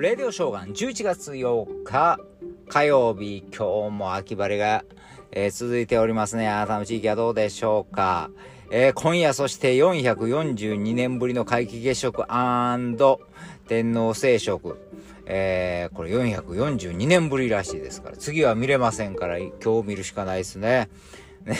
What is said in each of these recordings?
レディオショーガン11月8日火曜日、今日も秋晴れが、えー、続いておりますね。あなたの地域はどうでしょうか。えー、今夜そして442年ぶりの皆既月食天皇聖食。えー、これ442年ぶりらしいですから、次は見れませんから、今日見るしかないですね。ね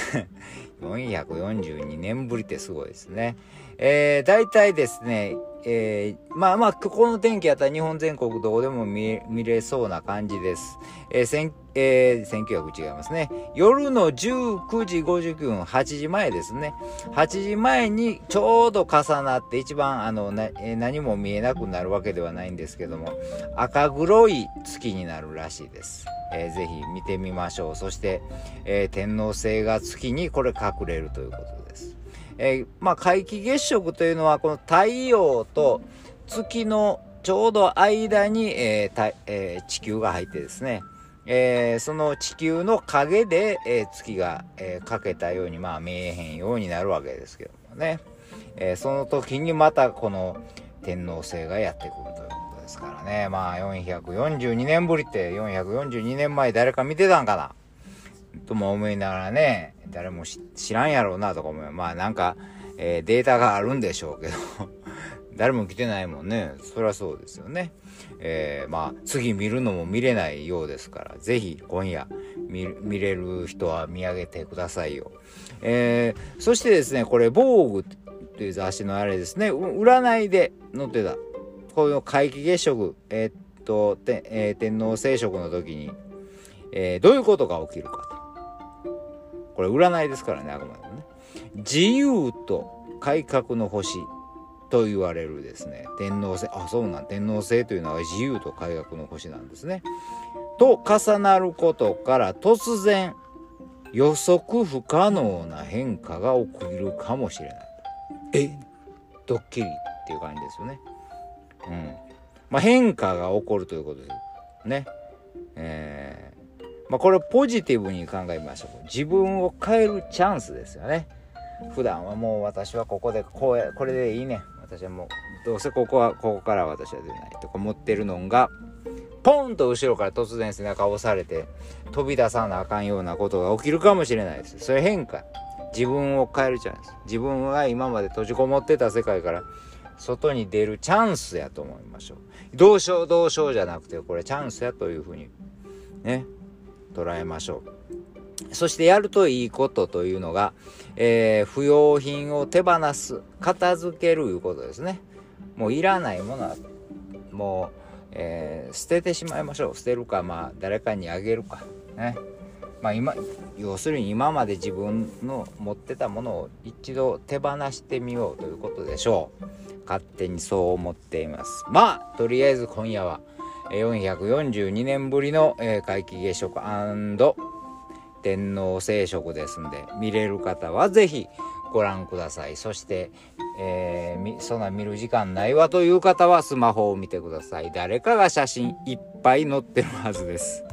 442年ぶりってすごいですね。えー、大体ですね、えー、まあまあ、ここの天気やったら日本全国どこでも見れそうな感じです。えー、千、えー、1900違いますね。夜の19時59分、8時前ですね。8時前にちょうど重なって一番あの、なえー、何も見えなくなるわけではないんですけども、赤黒い月になるらしいです。えー、ぜひ見てみましょう。そして、えー、天王星が月にこれ隠れるということです。えー、まあ、皆既月食というのはこの太陽と月のちょうど間に、えーえー、地球が入ってですね、えー、その地球の影で、え月が、えかけたように、まあ、見えへんようになるわけですけどもね、えその時にまたこの天王星がやってくるということですからね。まあ442年ぶりって442年前誰か見てたんかな？とも思いながらね、誰も知らんやろうなとか思う。まあなんか、えー、データがあるんでしょうけど 誰も来てないもんね。そりゃそうですよね。えー、まあ次見るのも見れないようですから、ぜひ今夜見れる人は見上げてくださいよ。えー、そしてですね、これ、防具という雑誌のあれですね、占いで載ってた。こういう皆既月食、えー、っと、てえー、天皇聖食の時に、え、どういうことが起きるかと。これ占いですからねあくまでもね。自由と改革の星と言われるですね。天皇星。あそうなん。天皇星というのは自由と改革の星なんですね。と重なることから突然予測不可能な変化が起きるかもしれない。え？ドッキリっていう感じですよね。うん。まあ変化が起こるということですね。えーまあ、これポジティブに考えましょう。自分を変えるチャンスですよね。普段はもう私はここでこうやこれでいいね。私はもうどうせここはここから私は出ないとか思ってるのがポンと後ろから突然背中を押されて飛び出さなあかんようなことが起きるかもしれないです。それ変化。自分を変えるチャンス。自分が今まで閉じこもってた世界から外に出るチャンスやと思いましょう。どうしようどうしようじゃなくてこれチャンスやというふうにね。捉えましょう。そしてやるといいことというのが、えー、不要品を手放す、片付けるいうことですね。もういらないものは、もう、えー、捨ててしまいましょう。捨てるか、まあ、誰かにあげるか。ね。まあ今、要するに今まで自分の持ってたものを一度手放してみようということでしょう。勝手にそう思っています。まあ、とりあえず今夜は、442年ぶりの、皆既月食天皇聖職ですんで見れる方は是非ご覧ください。そして、えー、そんな見る時間ないわという方はスマホを見てください。誰かが写真いっぱい載ってるはずです。